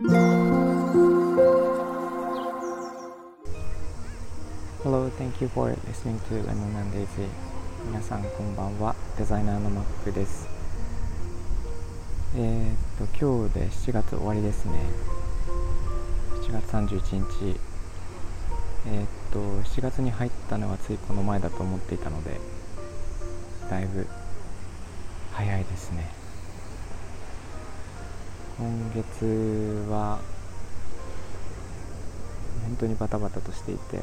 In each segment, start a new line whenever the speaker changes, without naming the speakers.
Hello, thank you for listening to Lemon and Daisy 皆さんこんばんは。デザイナーのマックです。えー、っと今日で7月終わりですね。7月31日。えー、っと7月に入ったのはついこの前だと思っていたのでだいぶ早いですね。今月は本当にバタバタとしていて、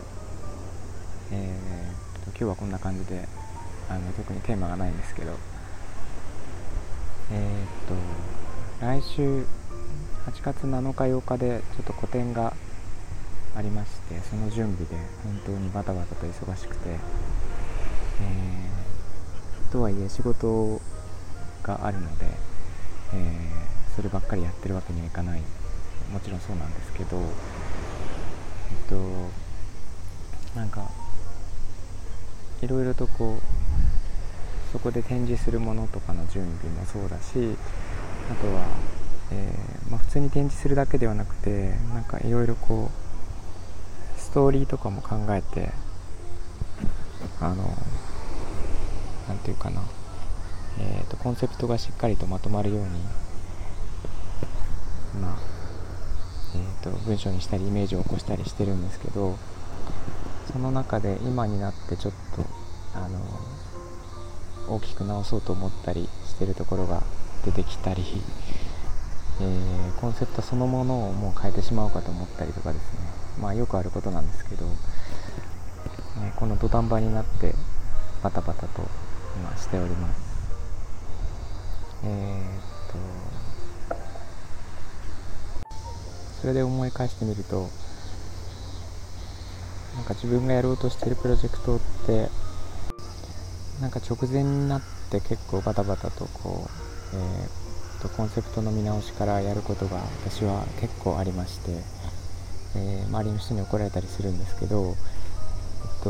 えー、今日はこんな感じであの特にテーマがないんですけどえー、と来週8月7日8日でちょっと個展がありましてその準備で本当にバタバタと忙しくて、えー、とはいえ仕事があるので、えー、そればっかりやってるわけにはいかない。もちろんそうなんですけどえっとなんかいろいろとこうそこで展示するものとかの準備もそうだしあとは、えー、まあ、普通に展示するだけではなくてなんかいろいろこうストーリーとかも考えてあの何て言うかな、えーと、コンセプトがしっかりとまとまるようにまあえーと、文章にしたりイメージを起こしたりしてるんですけどその中で今になってちょっとあの大きく直そうと思ったりしてるところが出てきたり、えー、コンセプトそのものをもう変えてしまおうかと思ったりとかですね。まあよくあることなんですけど、ね、この土壇場になってバタバタと今しております。えー、っとそれで思い返してみるとなんか自分がやろうとしてるプロジェクトってなんか直前になって結構バタバタとこう、えー、とコンセプトの見直しからやることが私は結構ありまして、えー、周りの人に怒られたりするんですけど、えっと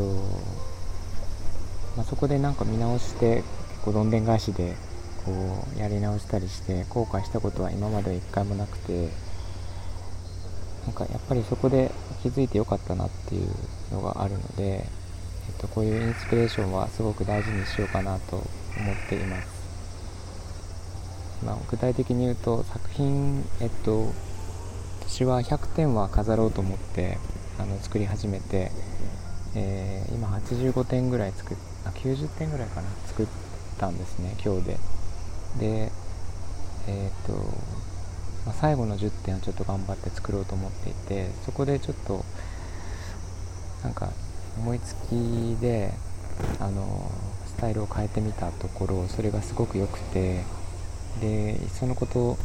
まあ、そこでなんか見直して結構どんでん返しでこうやり直したりして後悔したことは今まで一回もなくて。なんかやっぱりそこで気づいてよかったなっていうのがあるので、えっと、こういうインスピレーションはすごく大事にしようかなと思っています、まあ、具体的に言うと作品えっと私は100点は飾ろうと思ってあの作り始めて、えー、今85点ぐらい作っあ90点ぐらいかな作ったんですね今日で。でえっ、とまあ、最後の10点をちょっと頑張って作ろうと思っていてそこでちょっとなんか思いつきであのスタイルを変えてみたところそれがすごく良くてでいっそのこと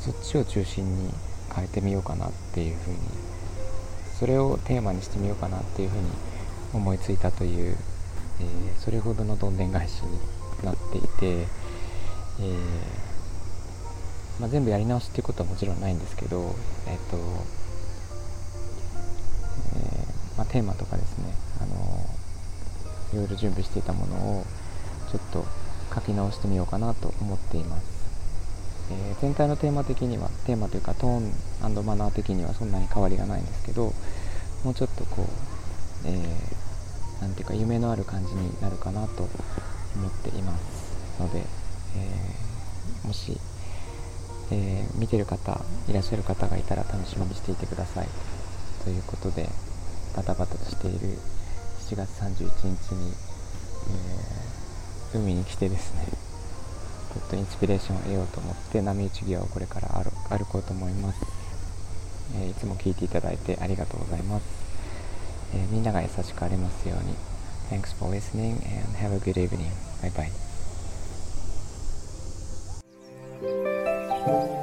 そっちを中心に変えてみようかなっていうふうにそれをテーマにしてみようかなっていうふうに思いついたという、えー、それほどのどんでん返しになっていて、えーまあ、全部やり直しっていうことはもちろんないんですけど、えっ、と、えー、まあ、テーマとかですね、あのいろいろ準備していたものをちょっと書き直してみようかなと思っています。えー、全体のテーマ的には、テーマというかトーンマナー的にはそんなに変わりがないんですけど、もうちょっとこう、えー、ていうか夢のある感じになるかなと思っていますので、えー、もしえー、見てる方いらっしゃる方がいたら楽しみにしていてくださいということでバタバタとしている7月31日に、えー、海に来てですねちょっとインスピレーションを得ようと思って波打ち際をこれから歩こうと思います、えー、いつも聞いていただいてありがとうございます、えみんなが優しくありますように Thanks for listening and have a good evening. Bye bye. 嗯。